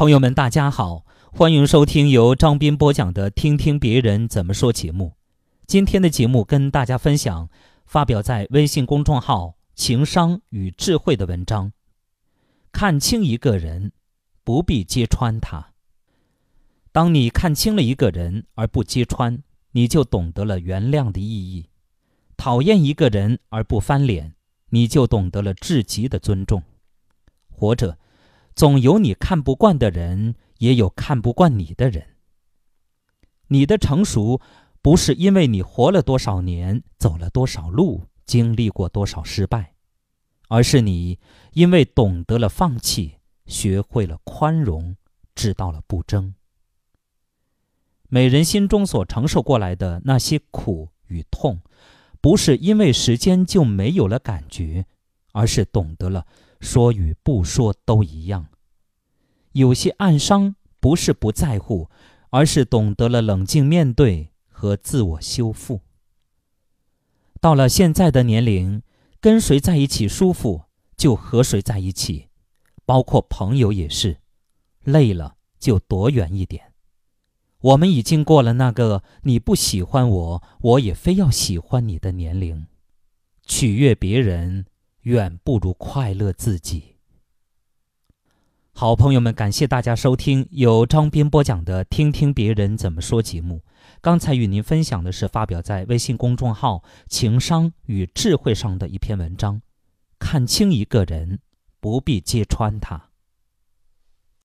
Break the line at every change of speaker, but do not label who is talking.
朋友们，大家好，欢迎收听由张斌播讲的《听听别人怎么说》节目。今天的节目跟大家分享发表在微信公众号“情商与智慧”的文章。看清一个人，不必揭穿他。当你看清了一个人而不揭穿，你就懂得了原谅的意义；讨厌一个人而不翻脸，你就懂得了至极的尊重。活着。总有你看不惯的人，也有看不惯你的人。你的成熟，不是因为你活了多少年，走了多少路，经历过多少失败，而是你因为懂得了放弃，学会了宽容，知道了不争。每人心中所承受过来的那些苦与痛，不是因为时间就没有了感觉，而是懂得了。说与不说都一样，有些暗伤不是不在乎，而是懂得了冷静面对和自我修复。到了现在的年龄，跟谁在一起舒服就和谁在一起，包括朋友也是，累了就躲远一点。我们已经过了那个你不喜欢我，我也非要喜欢你的年龄，取悦别人。远不如快乐自己。好朋友们，感谢大家收听由张斌播讲的《听听别人怎么说》节目。刚才与您分享的是发表在微信公众号“情商与智慧”上的一篇文章。看清一个人，不必揭穿他。